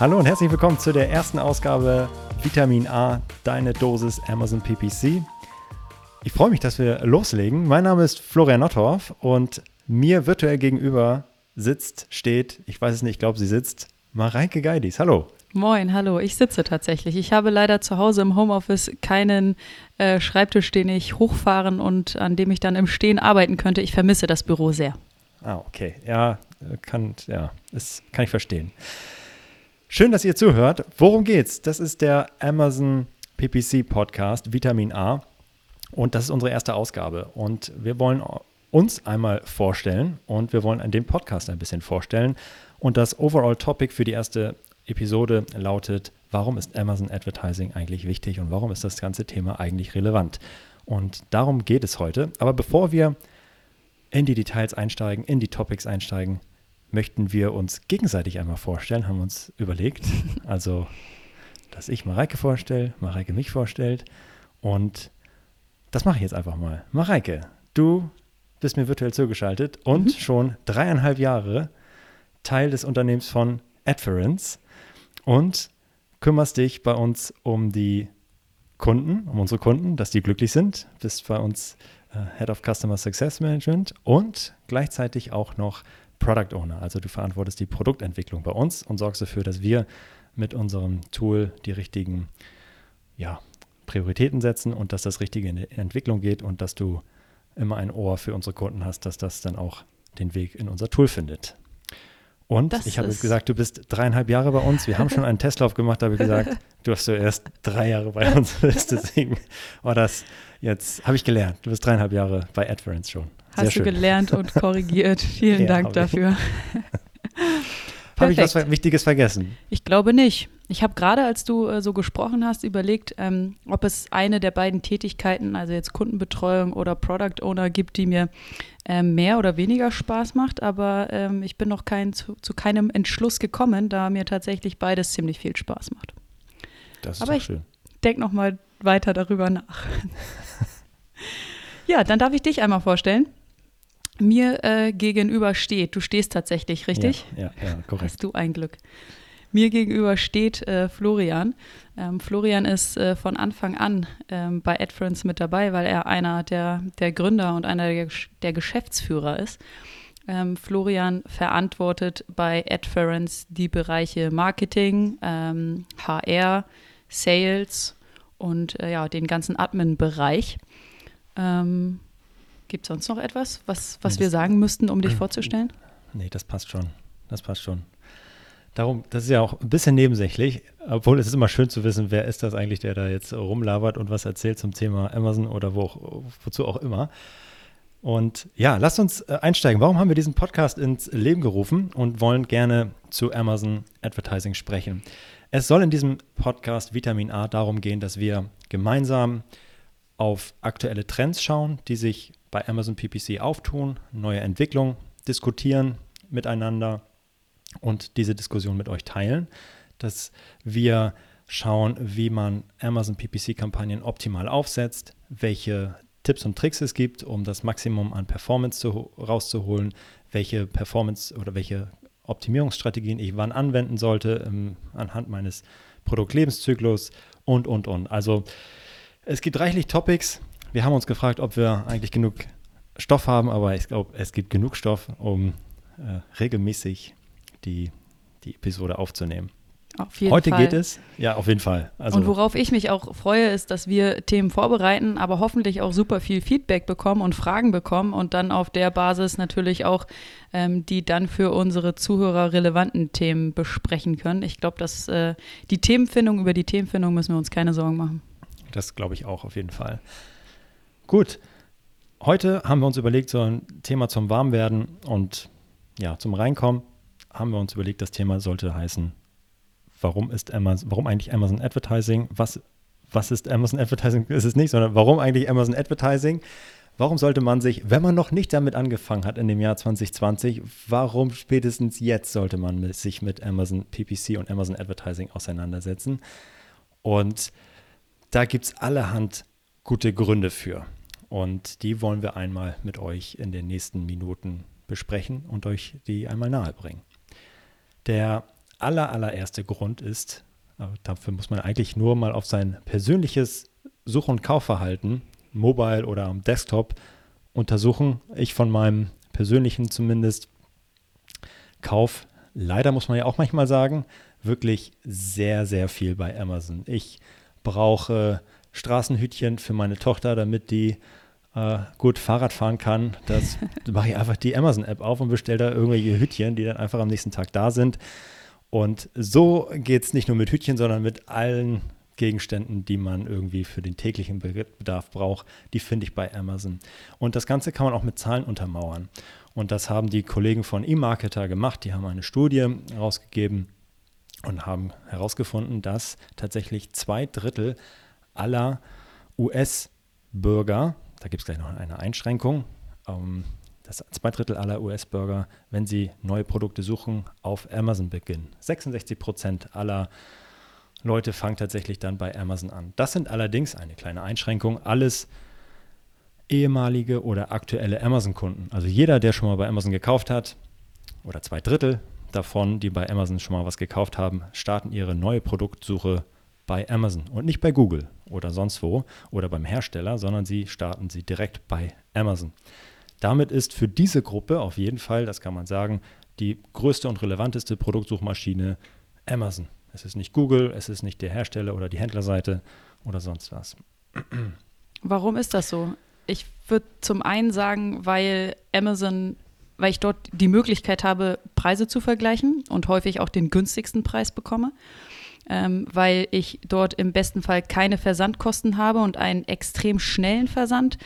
Hallo und herzlich willkommen zu der ersten Ausgabe Vitamin A, deine Dosis Amazon PPC. Ich freue mich, dass wir loslegen. Mein Name ist Florian Nottorf und mir virtuell gegenüber sitzt, steht, ich weiß es nicht, ich glaube, sie sitzt, Mareike Geidis. Hallo. Moin, hallo. Ich sitze tatsächlich. Ich habe leider zu Hause im Homeoffice keinen äh, Schreibtisch, den ich hochfahren und an dem ich dann im Stehen arbeiten könnte. Ich vermisse das Büro sehr. Ah, okay. Ja, kann, ja, das kann ich verstehen. Schön, dass ihr zuhört. Worum geht's? Das ist der Amazon PPC Podcast Vitamin A und das ist unsere erste Ausgabe und wir wollen uns einmal vorstellen und wir wollen den Podcast ein bisschen vorstellen und das Overall Topic für die erste Episode lautet, warum ist Amazon Advertising eigentlich wichtig und warum ist das ganze Thema eigentlich relevant? Und darum geht es heute. Aber bevor wir in die Details einsteigen, in die Topics einsteigen, möchten wir uns gegenseitig einmal vorstellen, haben uns überlegt. Also, dass ich Mareike vorstelle, Mareike mich vorstellt. Und das mache ich jetzt einfach mal. Mareike, du bist mir virtuell zugeschaltet und mhm. schon dreieinhalb Jahre Teil des Unternehmens von Adference und kümmerst dich bei uns um die Kunden, um unsere Kunden, dass die glücklich sind. Bist bei uns äh, Head of Customer Success Management und gleichzeitig auch noch Product Owner. Also du verantwortest die Produktentwicklung bei uns und sorgst dafür, dass wir mit unserem Tool die richtigen ja, Prioritäten setzen und dass das Richtige in die Entwicklung geht und dass du immer ein Ohr für unsere Kunden hast, dass das dann auch den Weg in unser Tool findet. Und das ich habe gesagt, du bist dreieinhalb Jahre bei uns. Wir haben schon einen Testlauf gemacht, da habe ich gesagt, du hast so erst drei Jahre bei uns bist. Deswegen war das jetzt, habe ich gelernt. Du bist dreieinhalb Jahre bei Adference schon. Hast du gelernt und korrigiert. Vielen ja, Dank dafür. habe ich was Wichtiges vergessen? Ich glaube nicht. Ich habe gerade, als du äh, so gesprochen hast, überlegt, ähm, ob es eine der beiden Tätigkeiten, also jetzt Kundenbetreuung oder Product Owner, gibt, die mir ähm, mehr oder weniger Spaß macht. Aber ähm, ich bin noch kein, zu, zu, keinem Entschluss gekommen, da mir tatsächlich beides ziemlich viel Spaß macht. Das ist Aber ich schön. Denk noch mal weiter darüber nach. ja, dann darf ich dich einmal vorstellen mir äh, gegenüber steht. Du stehst tatsächlich, richtig? Ja, ja, ja, korrekt. Hast du ein Glück. Mir gegenüber steht äh, Florian. Ähm, Florian ist äh, von Anfang an ähm, bei AdFriends mit dabei, weil er einer der, der Gründer und einer der, der Geschäftsführer ist. Ähm, Florian verantwortet bei AdFerence die Bereiche Marketing, HR, ähm, Sales und äh, ja, den ganzen Admin-Bereich. Ähm, Gibt es sonst noch etwas, was, was nee, wir sagen müssten, um dich vorzustellen? Nee, das passt schon. Das passt schon. Darum, das ist ja auch ein bisschen nebensächlich, obwohl es ist immer schön zu wissen, wer ist das eigentlich, der da jetzt rumlabert und was erzählt zum Thema Amazon oder wo, wozu auch immer. Und ja, lasst uns äh, einsteigen. Warum haben wir diesen Podcast ins Leben gerufen und wollen gerne zu Amazon Advertising sprechen? Es soll in diesem Podcast Vitamin A darum gehen, dass wir gemeinsam auf aktuelle Trends schauen, die sich bei Amazon PPC auftun, neue Entwicklungen diskutieren miteinander und diese Diskussion mit euch teilen, dass wir schauen, wie man Amazon PPC-Kampagnen optimal aufsetzt, welche Tipps und Tricks es gibt, um das Maximum an Performance zu, rauszuholen, welche Performance oder welche Optimierungsstrategien ich wann anwenden sollte ähm, anhand meines Produktlebenszyklus und, und, und. Also es gibt reichlich Topics, wir haben uns gefragt, ob wir eigentlich genug Stoff haben, aber ich glaube, es gibt genug Stoff, um äh, regelmäßig die, die Episode aufzunehmen. Auf jeden Heute Fall. geht es, ja, auf jeden Fall. Also, und worauf ich mich auch freue, ist, dass wir Themen vorbereiten, aber hoffentlich auch super viel Feedback bekommen und Fragen bekommen und dann auf der Basis natürlich auch ähm, die dann für unsere Zuhörer relevanten Themen besprechen können. Ich glaube, dass äh, die Themenfindung, über die Themenfindung müssen wir uns keine Sorgen machen. Das glaube ich auch auf jeden Fall. Gut, heute haben wir uns überlegt, so ein Thema zum Warmwerden und ja, zum Reinkommen haben wir uns überlegt, das Thema sollte heißen, warum ist Amazon, warum eigentlich Amazon Advertising? Was, was ist Amazon Advertising? Ist es nicht, sondern warum eigentlich Amazon Advertising? Warum sollte man sich, wenn man noch nicht damit angefangen hat in dem Jahr 2020, warum spätestens jetzt sollte man sich mit Amazon PPC und Amazon Advertising auseinandersetzen? Und da gibt es allerhand gute Gründe für. Und die wollen wir einmal mit euch in den nächsten Minuten besprechen und euch die einmal nahebringen. Der aller, allererste Grund ist, dafür muss man eigentlich nur mal auf sein persönliches Such- und Kaufverhalten, mobile oder am Desktop, untersuchen. Ich von meinem persönlichen zumindest Kauf, leider muss man ja auch manchmal sagen, wirklich sehr, sehr viel bei Amazon. Ich brauche Straßenhütchen für meine Tochter, damit die äh, gut Fahrrad fahren kann. Das mache ich einfach die Amazon-App auf und bestelle da irgendwelche Hütchen, die dann einfach am nächsten Tag da sind. Und so geht es nicht nur mit Hütchen, sondern mit allen Gegenständen, die man irgendwie für den täglichen Bedarf braucht, die finde ich bei Amazon. Und das Ganze kann man auch mit Zahlen untermauern. Und das haben die Kollegen von eMarketer gemacht. Die haben eine Studie rausgegeben und haben herausgefunden, dass tatsächlich zwei Drittel aller US-Bürger, da gibt es gleich noch eine Einschränkung, ähm, dass zwei Drittel aller US-Bürger, wenn sie neue Produkte suchen, auf Amazon beginnen. 66 Prozent aller Leute fangen tatsächlich dann bei Amazon an. Das sind allerdings eine kleine Einschränkung, alles ehemalige oder aktuelle Amazon-Kunden. Also jeder, der schon mal bei Amazon gekauft hat, oder zwei Drittel davon, die bei Amazon schon mal was gekauft haben, starten ihre neue Produktsuche bei Amazon und nicht bei Google oder sonst wo oder beim Hersteller, sondern sie starten sie direkt bei Amazon. Damit ist für diese Gruppe auf jeden Fall, das kann man sagen, die größte und relevanteste Produktsuchmaschine Amazon. Es ist nicht Google, es ist nicht der Hersteller oder die Händlerseite oder sonst was. Warum ist das so? Ich würde zum einen sagen, weil Amazon, weil ich dort die Möglichkeit habe, Preise zu vergleichen und häufig auch den günstigsten Preis bekomme, ähm, weil ich dort im besten Fall keine Versandkosten habe und einen extrem schnellen Versand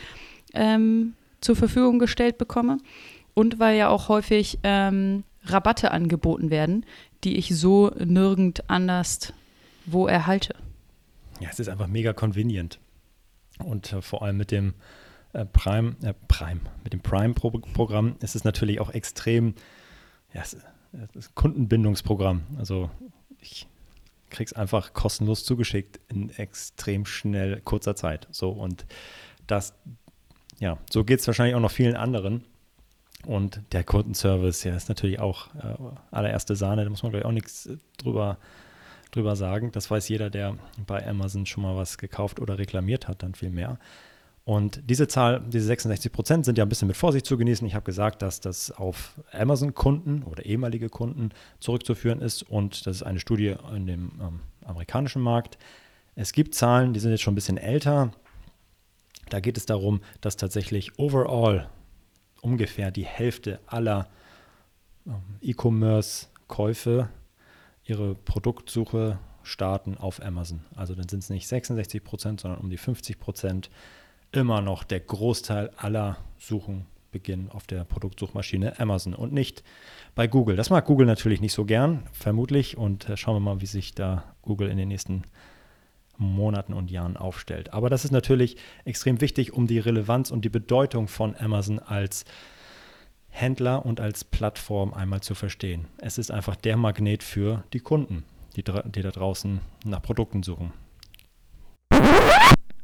ähm, zur Verfügung gestellt bekomme und weil ja auch häufig ähm, Rabatte angeboten werden, die ich so nirgend anders wo erhalte. Ja, es ist einfach mega convenient. Und äh, vor allem mit dem äh, Prime, äh, Prime, mit dem Prime-Programm ist es natürlich auch extrem, ja, es Kundenbindungsprogramm. Also ich kriege es einfach kostenlos zugeschickt in extrem schnell kurzer Zeit. So und das ja, so geht es wahrscheinlich auch noch vielen anderen. Und der Kundenservice, ja, ist natürlich auch äh, allererste Sahne, da muss man glaube ich auch nichts äh, drüber, drüber sagen. Das weiß jeder, der bei Amazon schon mal was gekauft oder reklamiert hat, dann viel mehr. Und diese Zahl, diese 66 Prozent, sind ja ein bisschen mit Vorsicht zu genießen. Ich habe gesagt, dass das auf Amazon-Kunden oder ehemalige Kunden zurückzuführen ist. Und das ist eine Studie in dem ähm, amerikanischen Markt. Es gibt Zahlen, die sind jetzt schon ein bisschen älter. Da geht es darum, dass tatsächlich overall ungefähr die Hälfte aller ähm, E-Commerce-Käufe ihre Produktsuche starten auf Amazon. Also dann sind es nicht 66 Prozent, sondern um die 50 Prozent. Immer noch der Großteil aller Suchen beginnen auf der Produktsuchmaschine Amazon und nicht bei Google. Das mag Google natürlich nicht so gern, vermutlich. Und äh, schauen wir mal, wie sich da Google in den nächsten Monaten und Jahren aufstellt. Aber das ist natürlich extrem wichtig, um die Relevanz und die Bedeutung von Amazon als Händler und als Plattform einmal zu verstehen. Es ist einfach der Magnet für die Kunden, die, die da draußen nach Produkten suchen.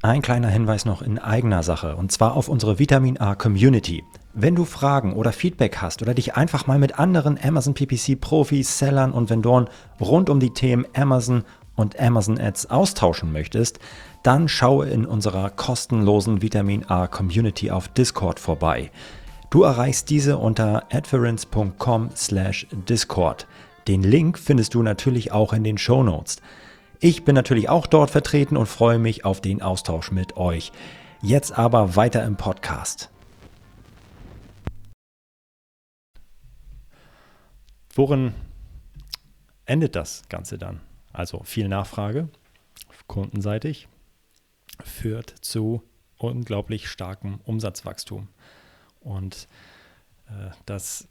Ein kleiner Hinweis noch in eigener Sache, und zwar auf unsere Vitamin A Community. Wenn du Fragen oder Feedback hast oder dich einfach mal mit anderen Amazon PPC Profis, Sellern und Vendoren rund um die Themen Amazon und Amazon Ads austauschen möchtest, dann schaue in unserer kostenlosen Vitamin A Community auf Discord vorbei. Du erreichst diese unter adference.com/discord. Den Link findest du natürlich auch in den Show Notes. Ich bin natürlich auch dort vertreten und freue mich auf den Austausch mit euch. Jetzt aber weiter im Podcast. Worin endet das Ganze dann? Also viel Nachfrage kundenseitig führt zu unglaublich starkem Umsatzwachstum. Und äh, das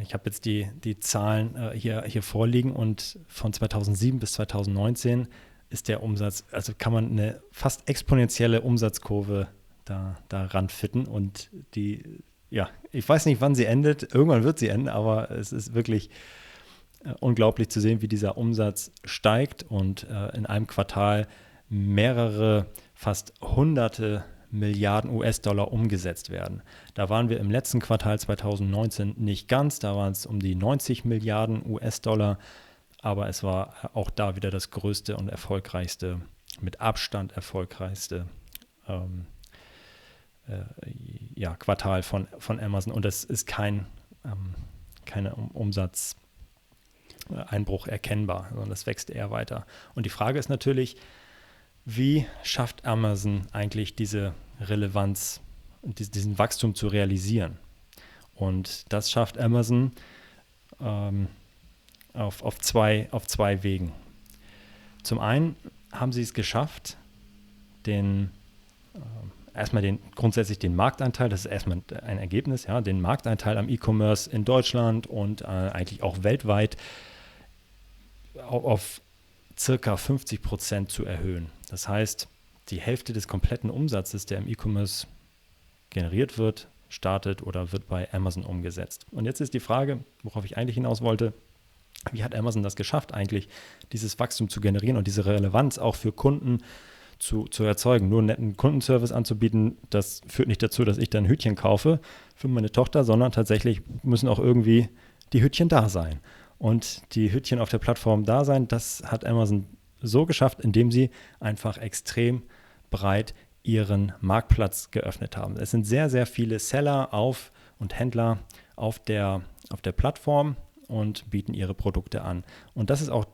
ich habe jetzt die, die Zahlen äh, hier, hier vorliegen und von 2007 bis 2019 ist der Umsatz, also kann man eine fast exponentielle Umsatzkurve da, da ranfitten und die, ja, ich weiß nicht, wann sie endet, irgendwann wird sie enden, aber es ist wirklich äh, unglaublich zu sehen, wie dieser Umsatz steigt und äh, in einem Quartal mehrere, fast hunderte Milliarden US-Dollar umgesetzt werden. Da waren wir im letzten Quartal 2019 nicht ganz, da waren es um die 90 Milliarden US-Dollar, aber es war auch da wieder das größte und erfolgreichste, mit Abstand erfolgreichste ähm, äh, ja, Quartal von, von Amazon und es ist kein ähm, keine Umsatzeinbruch erkennbar, sondern das wächst eher weiter. Und die Frage ist natürlich, wie schafft Amazon eigentlich diese Relevanz diesen Wachstum zu realisieren? Und das schafft Amazon ähm, auf, auf, zwei, auf zwei Wegen. Zum einen haben sie es geschafft, den äh, erstmal den grundsätzlich den Marktanteil, das ist erstmal ein Ergebnis, ja, den Marktanteil am E-Commerce in Deutschland und äh, eigentlich auch weltweit auf, auf circa 50 Prozent zu erhöhen. Das heißt, die Hälfte des kompletten Umsatzes, der im E-Commerce generiert wird, startet oder wird bei Amazon umgesetzt. Und jetzt ist die Frage, worauf ich eigentlich hinaus wollte, wie hat Amazon das geschafft, eigentlich dieses Wachstum zu generieren und diese Relevanz auch für Kunden zu, zu erzeugen? Nur einen netten Kundenservice anzubieten, das führt nicht dazu, dass ich dann Hütchen kaufe für meine Tochter, sondern tatsächlich müssen auch irgendwie die Hütchen da sein und die Hütchen auf der Plattform da sein. Das hat Amazon so geschafft, indem sie einfach extrem breit ihren Marktplatz geöffnet haben. Es sind sehr, sehr viele Seller auf und Händler auf der, auf der Plattform und bieten ihre Produkte an. Und das ist auch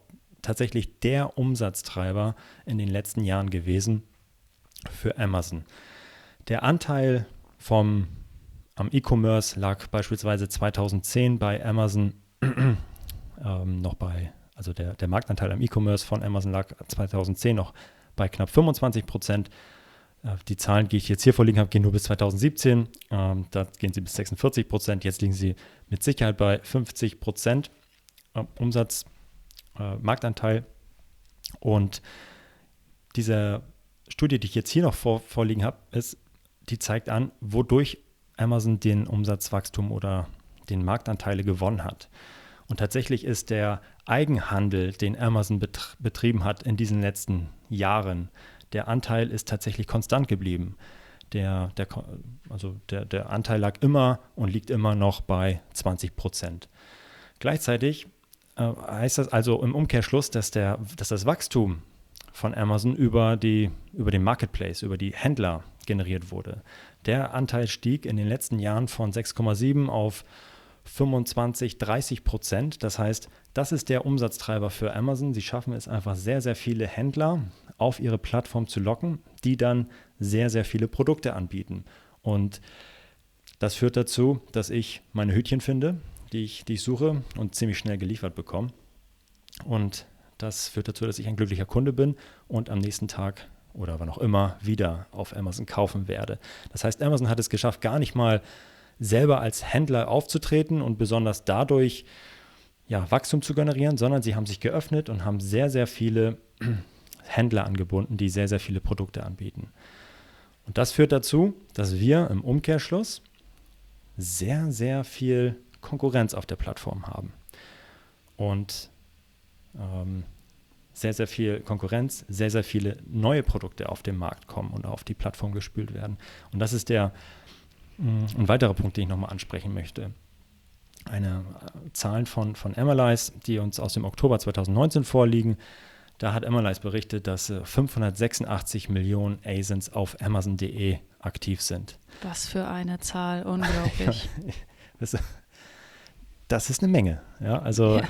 tatsächlich der Umsatztreiber in den letzten Jahren gewesen für Amazon. Der Anteil vom am E-Commerce lag beispielsweise 2010 bei Amazon ähm, noch bei, also der, der Marktanteil am E-Commerce von Amazon lag 2010 noch bei knapp 25 Prozent. Äh, die Zahlen, die ich jetzt hier vorliegen habe, gehen nur bis 2017. Ähm, da gehen sie bis 46 Prozent. Jetzt liegen sie mit Sicherheit bei 50 Prozent äh, Umsatz, äh, Marktanteil. Und diese Studie, die ich jetzt hier noch vor, vorliegen habe, ist, die zeigt an, wodurch Amazon den Umsatzwachstum oder den Marktanteile gewonnen hat. Und tatsächlich ist der Eigenhandel, den Amazon betrieben hat in diesen letzten Jahren, der Anteil ist tatsächlich konstant geblieben. Der, der, also der, der Anteil lag immer und liegt immer noch bei 20 Prozent. Gleichzeitig äh, heißt das also im Umkehrschluss, dass, der, dass das Wachstum von Amazon über, die, über den Marketplace, über die Händler generiert wurde. Der Anteil stieg in den letzten Jahren von 6,7 auf 25, 30 Prozent. Das heißt, das ist der Umsatztreiber für Amazon. Sie schaffen es einfach sehr, sehr viele Händler auf ihre Plattform zu locken, die dann sehr, sehr viele Produkte anbieten. Und das führt dazu, dass ich meine Hütchen finde, die ich, die ich suche und ziemlich schnell geliefert bekomme. Und das führt dazu, dass ich ein glücklicher Kunde bin und am nächsten Tag oder wann auch immer wieder auf Amazon kaufen werde. Das heißt, Amazon hat es geschafft, gar nicht mal selber als Händler aufzutreten und besonders dadurch ja, Wachstum zu generieren, sondern sie haben sich geöffnet und haben sehr, sehr viele Händler angebunden, die sehr, sehr viele Produkte anbieten. Und das führt dazu, dass wir im Umkehrschluss sehr, sehr viel Konkurrenz auf der Plattform haben. Und ähm, sehr, sehr viel Konkurrenz, sehr, sehr viele neue Produkte auf den Markt kommen und auf die Plattform gespült werden. Und das ist der ein weiterer Punkt, den ich nochmal ansprechen möchte. Eine äh, Zahlen von, von Emmerleis, die uns aus dem Oktober 2019 vorliegen. Da hat Emmerleis berichtet, dass 586 Millionen ASINs auf Amazon.de aktiv sind. Was für eine Zahl, unglaublich. das, das, ist eine Menge. Ja, also ja.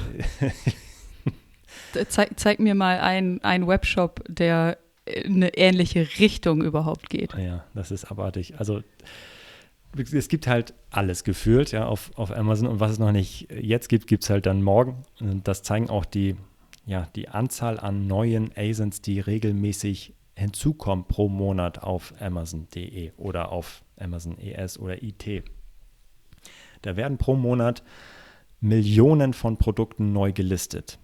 zeig, zeig, mir mal einen, einen Webshop, der in eine ähnliche Richtung überhaupt geht. Ja, das ist abartig. Also es gibt halt alles gefühlt ja, auf, auf Amazon und was es noch nicht jetzt gibt, gibt es halt dann morgen. Das zeigen auch die, ja, die Anzahl an neuen ASINs, die regelmäßig hinzukommen pro Monat auf Amazon.de oder auf Amazon ES oder IT. Da werden pro Monat Millionen von Produkten neu gelistet.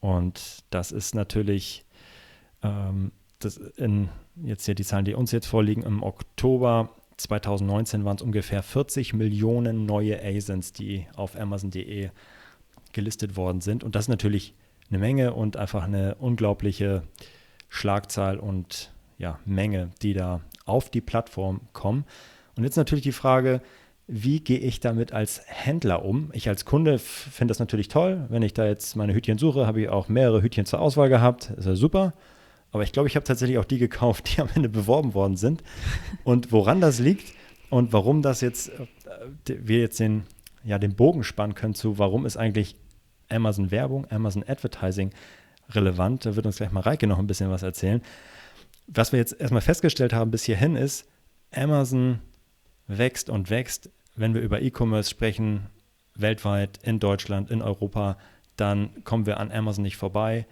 Und das ist natürlich, ähm, das in, jetzt hier die Zahlen, die uns jetzt vorliegen, im Oktober 2019 waren es ungefähr 40 Millionen neue ASINs, die auf Amazon.de gelistet worden sind. Und das ist natürlich eine Menge und einfach eine unglaubliche Schlagzahl und ja, Menge, die da auf die Plattform kommen. Und jetzt natürlich die Frage, wie gehe ich damit als Händler um? Ich als Kunde finde das natürlich toll. Wenn ich da jetzt meine Hütchen suche, habe ich auch mehrere Hütchen zur Auswahl gehabt. Ist ja super. Aber ich glaube, ich habe tatsächlich auch die gekauft, die am Ende beworben worden sind. Und woran das liegt und warum das jetzt, äh, wir jetzt den, ja, den Bogen spannen können zu, warum ist eigentlich Amazon Werbung, Amazon Advertising relevant, da wird uns gleich mal Reike noch ein bisschen was erzählen. Was wir jetzt erstmal festgestellt haben bis hierhin ist, Amazon wächst und wächst. Wenn wir über E-Commerce sprechen, weltweit, in Deutschland, in Europa, dann kommen wir an Amazon nicht vorbei.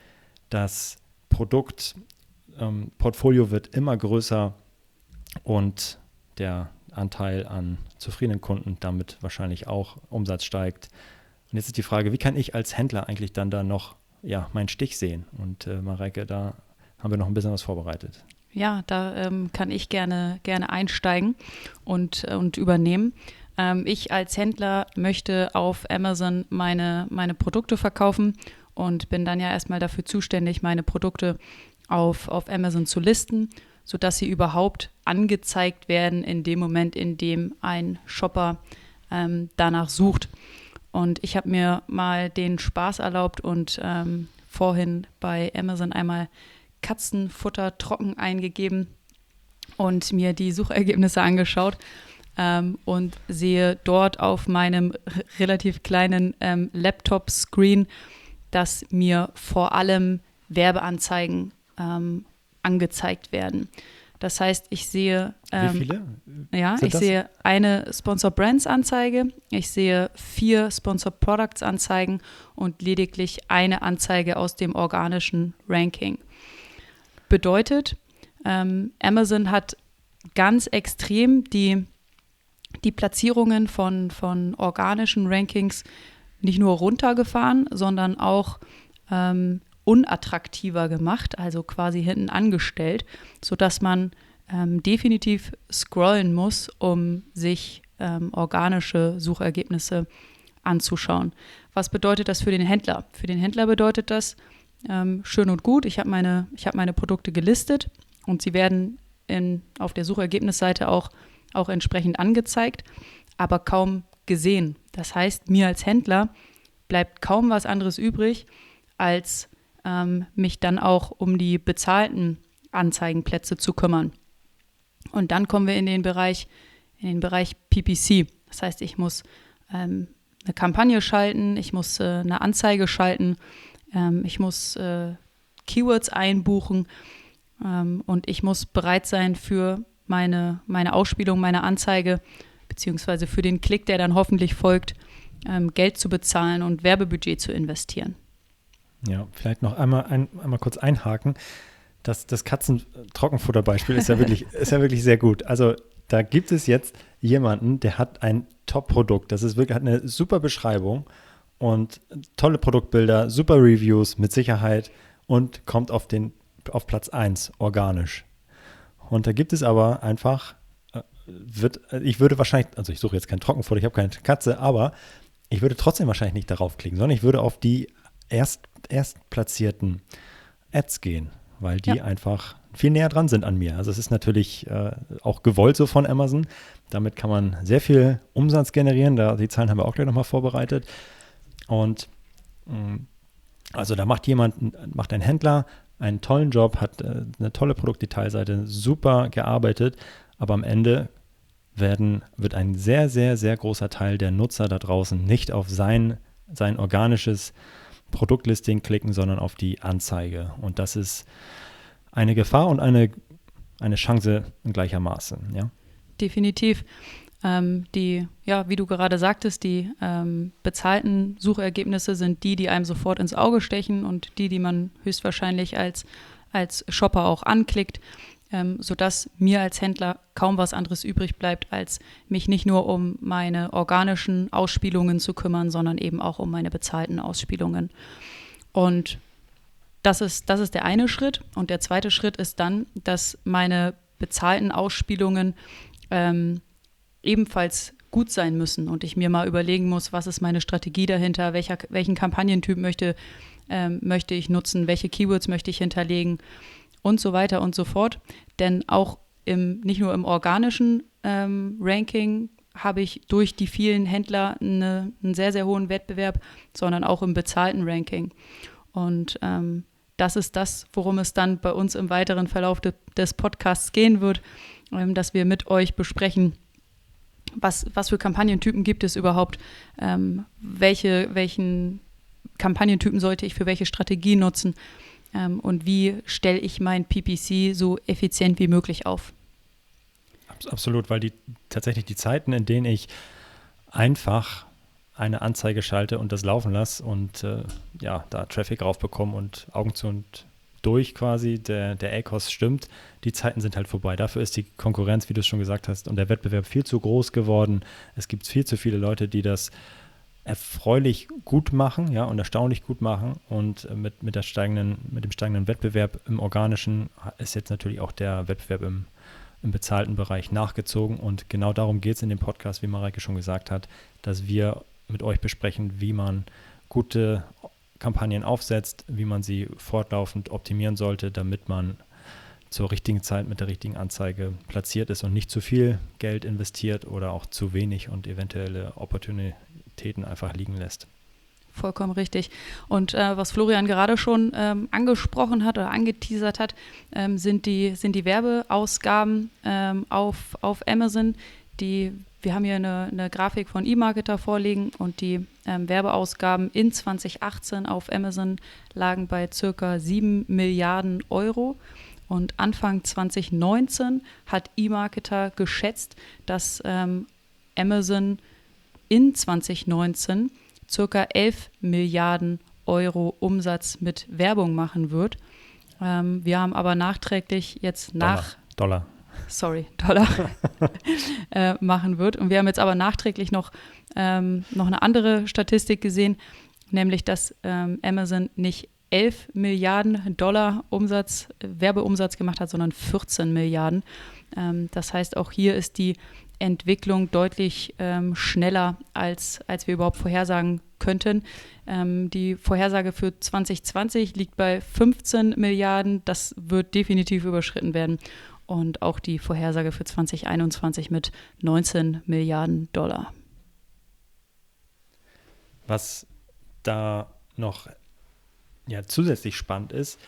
Das Produktportfolio ähm, wird immer größer und der Anteil an zufriedenen Kunden damit wahrscheinlich auch Umsatz steigt. Und jetzt ist die Frage, wie kann ich als Händler eigentlich dann da noch ja, meinen Stich sehen? Und äh, Mareike, da haben wir noch ein bisschen was vorbereitet. Ja, da ähm, kann ich gerne, gerne einsteigen und, äh, und übernehmen. Ähm, ich als Händler möchte auf Amazon meine, meine Produkte verkaufen und bin dann ja erstmal dafür zuständig, meine Produkte auf, auf Amazon zu listen, sodass sie überhaupt angezeigt werden in dem Moment, in dem ein Shopper ähm, danach sucht. Und ich habe mir mal den Spaß erlaubt und ähm, vorhin bei Amazon einmal Katzenfutter trocken eingegeben und mir die Suchergebnisse angeschaut ähm, und sehe dort auf meinem relativ kleinen ähm, Laptop-Screen, dass mir vor allem Werbeanzeigen ähm, angezeigt werden. Das heißt, ich sehe. Ähm, Wie viele? Ja, ich das? sehe eine Sponsor Brands Anzeige, ich sehe vier Sponsor Products Anzeigen und lediglich eine Anzeige aus dem organischen Ranking. Bedeutet, ähm, Amazon hat ganz extrem die, die Platzierungen von, von organischen Rankings nicht nur runtergefahren, sondern auch ähm, unattraktiver gemacht, also quasi hinten angestellt, sodass man ähm, definitiv scrollen muss, um sich ähm, organische Suchergebnisse anzuschauen. Was bedeutet das für den Händler? Für den Händler bedeutet das, ähm, schön und gut, ich habe meine, hab meine Produkte gelistet und sie werden in, auf der Suchergebnisseite auch, auch entsprechend angezeigt, aber kaum gesehen. Das heißt, mir als Händler bleibt kaum was anderes übrig, als ähm, mich dann auch um die bezahlten Anzeigenplätze zu kümmern. Und dann kommen wir in den Bereich, in den Bereich PPC. Das heißt, ich muss ähm, eine Kampagne schalten, ich muss äh, eine Anzeige schalten, ähm, ich muss äh, Keywords einbuchen ähm, und ich muss bereit sein für meine, meine Ausspielung, meine Anzeige, beziehungsweise für den Klick, der dann hoffentlich folgt, ähm, Geld zu bezahlen und Werbebudget zu investieren. Ja, vielleicht noch einmal, ein, einmal kurz einhaken. Das, das Katzen-Trockenfutter-Beispiel ist, ja wirklich, ist ja wirklich sehr gut. Also da gibt es jetzt jemanden, der hat ein Top-Produkt. Das ist wirklich, hat eine super Beschreibung und tolle Produktbilder, super Reviews mit Sicherheit und kommt auf, den, auf Platz 1 organisch. Und da gibt es aber einfach, wird, ich würde wahrscheinlich, also ich suche jetzt kein Trockenfutter, ich habe keine Katze, aber ich würde trotzdem wahrscheinlich nicht darauf klicken, sondern ich würde auf die erst, erstplatzierten Ads gehen, weil die ja. einfach viel näher dran sind an mir. Also es ist natürlich äh, auch gewollt so von Amazon. Damit kann man sehr viel Umsatz generieren. Da, die Zahlen haben wir auch gleich nochmal vorbereitet. Und mh, mm, also da macht jemand, macht ein Händler einen tollen Job, hat äh, eine tolle Produktdetailseite, super gearbeitet, aber am Ende werden, wird ein sehr, sehr, sehr großer Teil der Nutzer da draußen nicht auf sein, sein organisches Produktlisting klicken, sondern auf die Anzeige. Und das ist eine Gefahr und eine, eine Chance in gleichermaßen. Ja? Definitiv. Ähm, die, ja, wie du gerade sagtest, die ähm, bezahlten Suchergebnisse sind die, die einem sofort ins Auge stechen und die, die man höchstwahrscheinlich als, als Shopper auch anklickt. Ähm, sodass mir als Händler kaum was anderes übrig bleibt, als mich nicht nur um meine organischen Ausspielungen zu kümmern, sondern eben auch um meine bezahlten Ausspielungen. Und das ist, das ist der eine Schritt. Und der zweite Schritt ist dann, dass meine bezahlten Ausspielungen ähm, ebenfalls gut sein müssen und ich mir mal überlegen muss, was ist meine Strategie dahinter, welcher, welchen Kampagnentyp möchte, ähm, möchte ich nutzen, welche Keywords möchte ich hinterlegen und so weiter und so fort. Denn auch im, nicht nur im organischen ähm, Ranking habe ich durch die vielen Händler eine, einen sehr, sehr hohen Wettbewerb, sondern auch im bezahlten Ranking. Und ähm, das ist das, worum es dann bei uns im weiteren Verlauf de, des Podcasts gehen wird, ähm, dass wir mit euch besprechen, was, was für Kampagnentypen gibt es überhaupt, ähm, welche, welchen Kampagnentypen sollte ich für welche Strategie nutzen ähm, und wie stelle ich mein PPC so effizient wie möglich auf. Absolut, weil die tatsächlich die Zeiten, in denen ich einfach eine Anzeige schalte und das laufen lasse und äh, ja, da Traffic raufbekomme und Augen zu und durch quasi, der, der ACOS stimmt, die Zeiten sind halt vorbei. Dafür ist die Konkurrenz, wie du es schon gesagt hast, und der Wettbewerb viel zu groß geworden. Es gibt viel zu viele Leute, die das erfreulich gut machen, ja, und erstaunlich gut machen. Und äh, mit, mit, der steigenden, mit dem steigenden Wettbewerb im Organischen ist jetzt natürlich auch der Wettbewerb im, im bezahlten Bereich nachgezogen. Und genau darum geht es in dem Podcast, wie Mareike schon gesagt hat, dass wir mit euch besprechen, wie man gute Kampagnen aufsetzt, wie man sie fortlaufend optimieren sollte, damit man zur richtigen Zeit mit der richtigen Anzeige platziert ist und nicht zu viel Geld investiert oder auch zu wenig und eventuelle Opportunitäten Aktivitäten einfach liegen lässt. Vollkommen richtig. Und äh, was Florian gerade schon ähm, angesprochen hat oder angeteasert hat, ähm, sind, die, sind die Werbeausgaben ähm, auf, auf Amazon. Die, wir haben hier eine, eine Grafik von eMarketer vorliegen und die ähm, Werbeausgaben in 2018 auf Amazon lagen bei circa 7 Milliarden Euro. Und Anfang 2019 hat eMarketer geschätzt, dass ähm, Amazon in 2019 circa 11 Milliarden Euro Umsatz mit Werbung machen wird. Ähm, wir haben aber nachträglich jetzt nach Dollar. Dollar. Sorry, Dollar äh, machen wird. Und wir haben jetzt aber nachträglich noch, ähm, noch eine andere Statistik gesehen, nämlich dass ähm, Amazon nicht 11 Milliarden Dollar Umsatz, Werbeumsatz gemacht hat, sondern 14 Milliarden. Ähm, das heißt, auch hier ist die Entwicklung deutlich ähm, schneller, als, als wir überhaupt vorhersagen könnten. Ähm, die Vorhersage für 2020 liegt bei 15 Milliarden. Das wird definitiv überschritten werden. Und auch die Vorhersage für 2021 mit 19 Milliarden Dollar. Was da noch ja, zusätzlich spannend ist,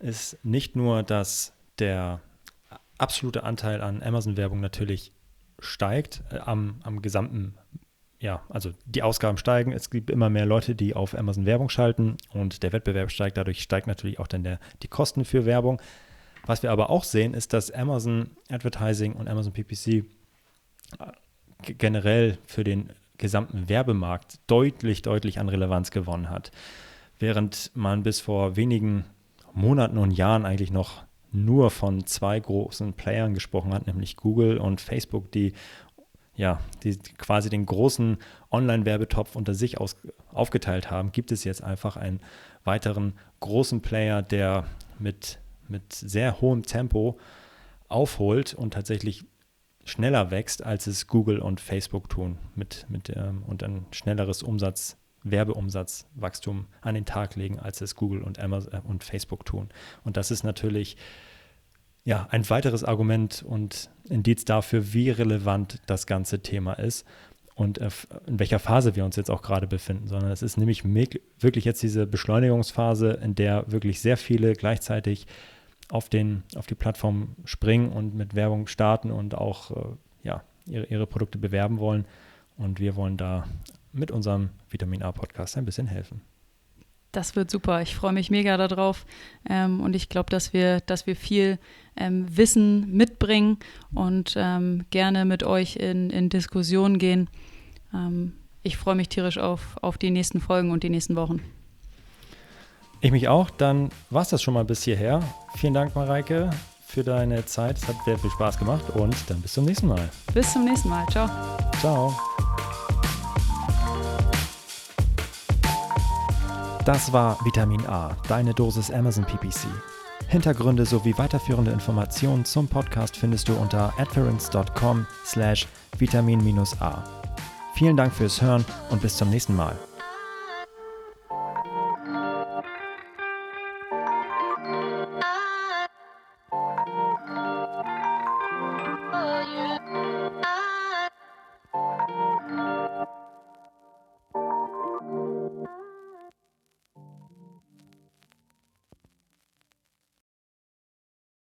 ist nicht nur, dass der absolute Anteil an Amazon-Werbung natürlich steigt äh, am, am gesamten, ja, also die Ausgaben steigen, es gibt immer mehr Leute, die auf Amazon Werbung schalten und der Wettbewerb steigt, dadurch steigt natürlich auch dann der, die Kosten für Werbung. Was wir aber auch sehen, ist, dass Amazon Advertising und Amazon PPC äh, generell für den gesamten Werbemarkt deutlich, deutlich an Relevanz gewonnen hat. Während man bis vor wenigen Monaten und Jahren eigentlich noch nur von zwei großen Playern gesprochen hat, nämlich Google und Facebook, die ja, die quasi den großen Online-Werbetopf unter sich aus, aufgeteilt haben, gibt es jetzt einfach einen weiteren großen Player, der mit, mit sehr hohem Tempo aufholt und tatsächlich schneller wächst, als es Google und Facebook tun mit, mit, ähm, und ein schnelleres Umsatz, Werbeumsatzwachstum an den Tag legen, als es Google und, Amazon, äh, und Facebook tun. Und das ist natürlich ja, ein weiteres Argument und Indiz dafür, wie relevant das ganze Thema ist und in welcher Phase wir uns jetzt auch gerade befinden, sondern es ist nämlich wirklich jetzt diese Beschleunigungsphase, in der wirklich sehr viele gleichzeitig auf, den, auf die Plattform springen und mit Werbung starten und auch äh, ja, ihre, ihre Produkte bewerben wollen. Und wir wollen da mit unserem Vitamin A Podcast ein bisschen helfen. Das wird super. Ich freue mich mega darauf. Ähm, und ich glaube, dass wir, dass wir viel ähm, Wissen mitbringen und ähm, gerne mit euch in, in Diskussionen gehen. Ähm, ich freue mich tierisch auf, auf die nächsten Folgen und die nächsten Wochen. Ich mich auch. Dann war es das schon mal bis hierher. Vielen Dank, Mareike, für deine Zeit. Es hat sehr viel Spaß gemacht und dann bis zum nächsten Mal. Bis zum nächsten Mal. Ciao. Ciao. Das war Vitamin A, deine Dosis Amazon PPC. Hintergründe sowie weiterführende Informationen zum Podcast findest du unter adference.com slash vitamin-a. Vielen Dank fürs Hören und bis zum nächsten Mal.